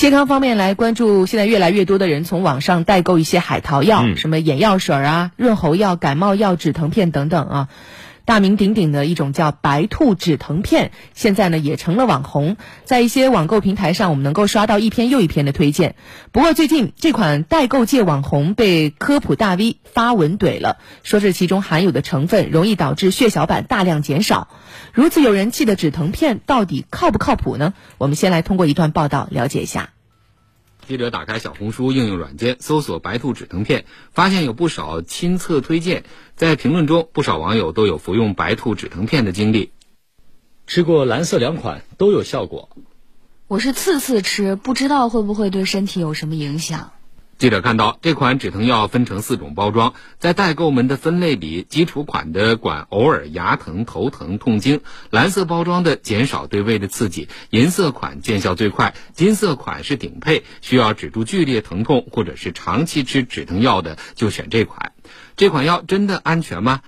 健康方面来关注，现在越来越多的人从网上代购一些海淘药，什么眼药水啊、润喉药、感冒药、止疼片等等啊。大名鼎鼎的一种叫白兔止疼片，现在呢也成了网红，在一些网购平台上，我们能够刷到一篇又一篇的推荐。不过最近这款代购界网红被科普大 V 发文怼了，说是其中含有的成分容易导致血小板大量减少。如此有人气的止疼片到底靠不靠谱呢？我们先来通过一段报道了解一下。记者打开小红书应用软件，搜索“白兔止疼片”，发现有不少亲测推荐。在评论中，不少网友都有服用白兔止疼片的经历。吃过蓝色两款都有效果。我是次次吃，不知道会不会对身体有什么影响。记者看到，这款止疼药分成四种包装，在代购们的分类里，基础款的管偶尔牙疼、头疼、痛经；蓝色包装的减少对胃的刺激；银色款见效最快；金色款是顶配，需要止住剧烈疼痛或者是长期吃止疼药的就选这款。这款药真的安全吗？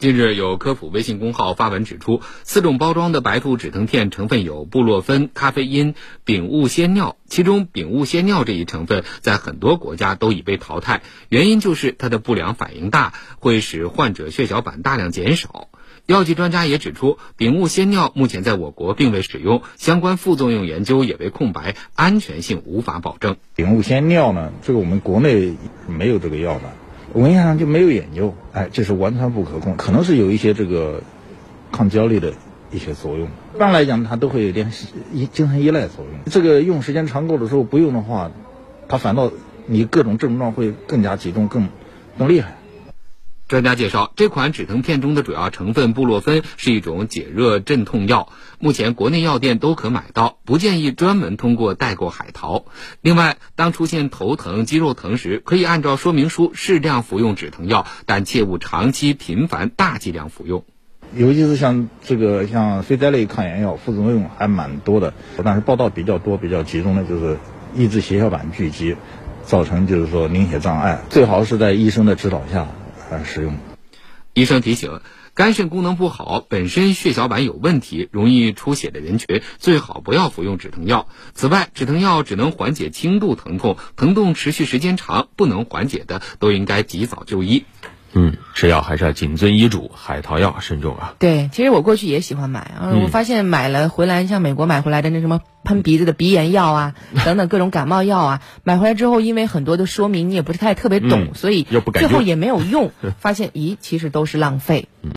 近日有科普微信公号发文指出，四种包装的白兔止疼片成分有布洛芬、咖啡因、丙戊酰尿，其中丙戊酰尿这一成分在很多国家都已被淘汰，原因就是它的不良反应大，会使患者血小板大量减少。药剂专家也指出，丙戊酰尿目前在我国并未使用，相关副作用研究也为空白，安全性无法保证。丙戊酰尿呢，这个我们国内没有这个药的。文献上就没有研究，哎，这是完全不可控，可能是有一些这个抗焦虑的一些作用。一般来讲，它都会有点依精神依赖作用。这个用时间长够的时候不用的话，它反倒你各种症状会更加集中，更更厉害。专家介绍，这款止疼片中的主要成分布洛芬是一种解热镇痛药，目前国内药店都可买到，不建议专门通过代购海淘。另外，当出现头疼、肌肉疼时，可以按照说明书适量服用止疼药，但切勿长期频繁大剂量服用。尤其是像这个像非甾类抗炎药，副作用还蛮多的，但是报道比较多、比较集中的就是抑制血小板聚集，造成就是说凝血障碍，最好是在医生的指导下。还是实用。医生提醒：肝肾功能不好、本身血小板有问题、容易出血的人群，最好不要服用止疼药。此外，止疼药只能缓解轻度疼痛，疼痛持续时间长不能缓解的，都应该及早就医。嗯，吃药还是要谨遵医嘱，海淘药慎重啊。对，其实我过去也喜欢买啊，我发现买了回来，像美国买回来的那什么喷鼻子的鼻炎药啊，等等各种感冒药啊，买回来之后，因为很多的说明你也不是太特别懂，所以最后也没有用，发现咦，其实都是浪费。嗯。